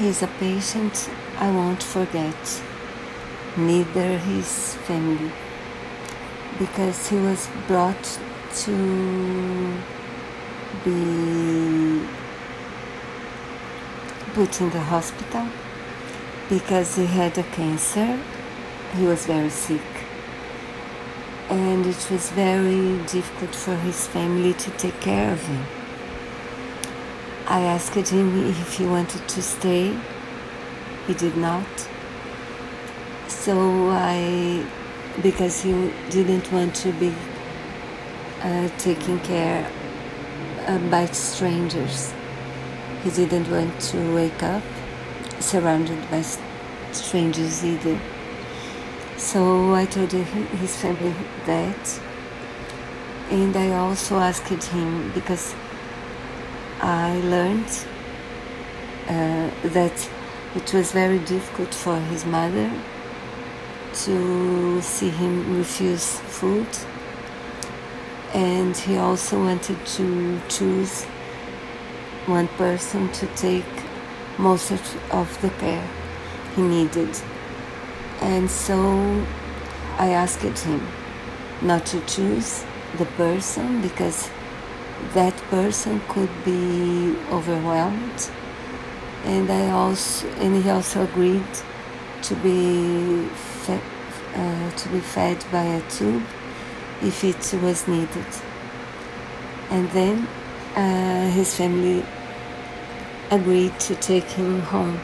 He's a patient I won't forget, neither his family, because he was brought to be put in the hospital because he had a cancer. He was very sick. And it was very difficult for his family to take care of him. I asked him if he wanted to stay. He did not. So I, because he didn't want to be uh, taken care uh, by strangers. He didn't want to wake up surrounded by strangers either. So I told his family that. And I also asked him because I learned uh, that it was very difficult for his mother to see him refuse food, and he also wanted to choose one person to take most of the care he needed. And so I asked him not to choose the person because that person could be overwhelmed. And I also and he also agreed to be fed, uh, to be fed by a tube if it was needed. And then uh, his family agreed to take him home.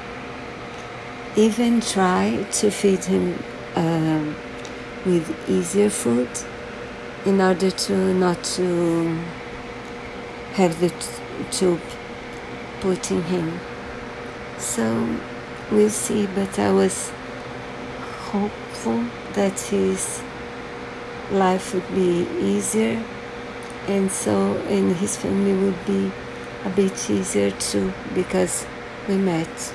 Even try to feed him uh, with easier food in order to not to have the tube put in him. So we'll see, but I was hopeful that his life would be easier and so and his family would be a bit easier too because we met